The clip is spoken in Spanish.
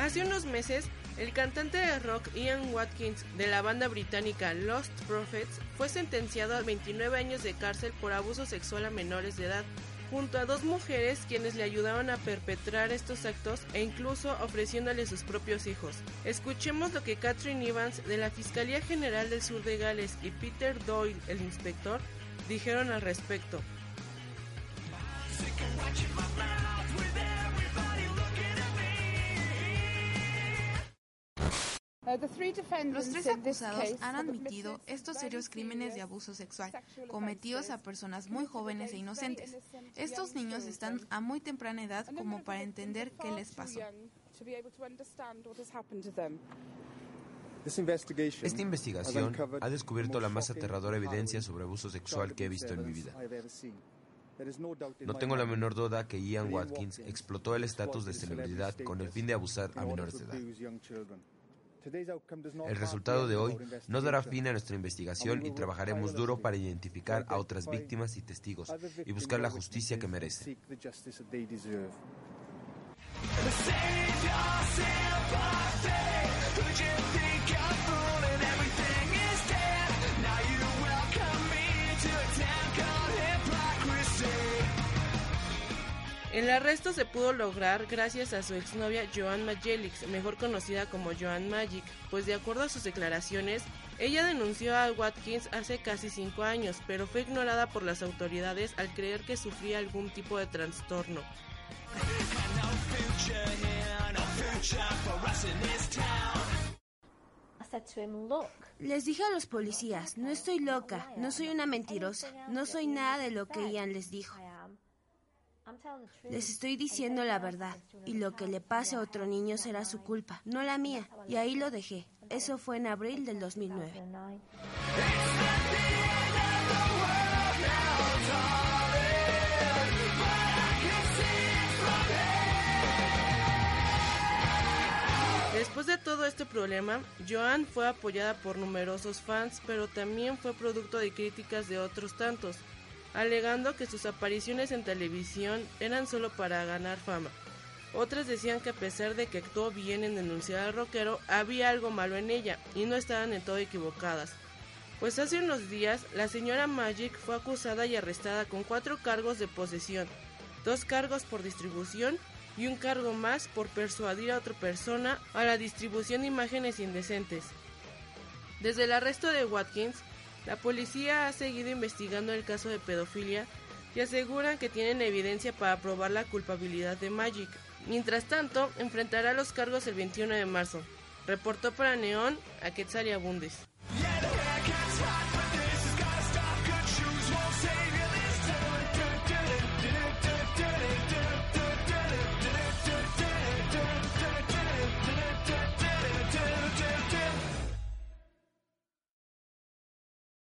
Hace unos meses, el cantante de rock Ian Watkins de la banda británica Lost Prophets fue sentenciado a 29 años de cárcel por abuso sexual a menores de edad, junto a dos mujeres quienes le ayudaban a perpetrar estos actos e incluso ofreciéndole sus propios hijos. Escuchemos lo que Catherine Evans de la Fiscalía General del Sur de Gales y Peter Doyle, el inspector, dijeron al respecto. Los tres acusados han admitido estos serios crímenes de abuso sexual cometidos a personas muy jóvenes e inocentes. Estos niños están a muy temprana edad como para entender qué les pasó. Esta investigación ha descubierto la más aterradora evidencia sobre abuso sexual que he visto en mi vida. No tengo la menor duda que Ian Watkins explotó el estatus de celebridad con el fin de abusar a menores de edad. El resultado de hoy no dará fin a nuestra investigación y trabajaremos duro para identificar a otras víctimas y testigos y buscar la justicia que merecen. El arresto se pudo lograr gracias a su exnovia Joan Majelix, mejor conocida como Joan Magic, pues de acuerdo a sus declaraciones, ella denunció a Watkins hace casi cinco años, pero fue ignorada por las autoridades al creer que sufría algún tipo de trastorno. Les dije a los policías, no estoy loca, no soy una mentirosa, no soy nada de lo que Ian les dijo. Les estoy diciendo la verdad, y lo que le pase a otro niño será su culpa, no la mía. Y ahí lo dejé. Eso fue en abril del 2009. Después de todo este problema, Joan fue apoyada por numerosos fans, pero también fue producto de críticas de otros tantos alegando que sus apariciones en televisión eran solo para ganar fama. Otras decían que a pesar de que actuó bien en denunciar al rockero, había algo malo en ella y no estaban en todo equivocadas. Pues hace unos días, la señora Magic fue acusada y arrestada con cuatro cargos de posesión, dos cargos por distribución y un cargo más por persuadir a otra persona a la distribución de imágenes indecentes. Desde el arresto de Watkins, la policía ha seguido investigando el caso de pedofilia y aseguran que tienen evidencia para probar la culpabilidad de Magic. Mientras tanto, enfrentará los cargos el 21 de marzo. Reportó para Neón a Quetzal Bundes.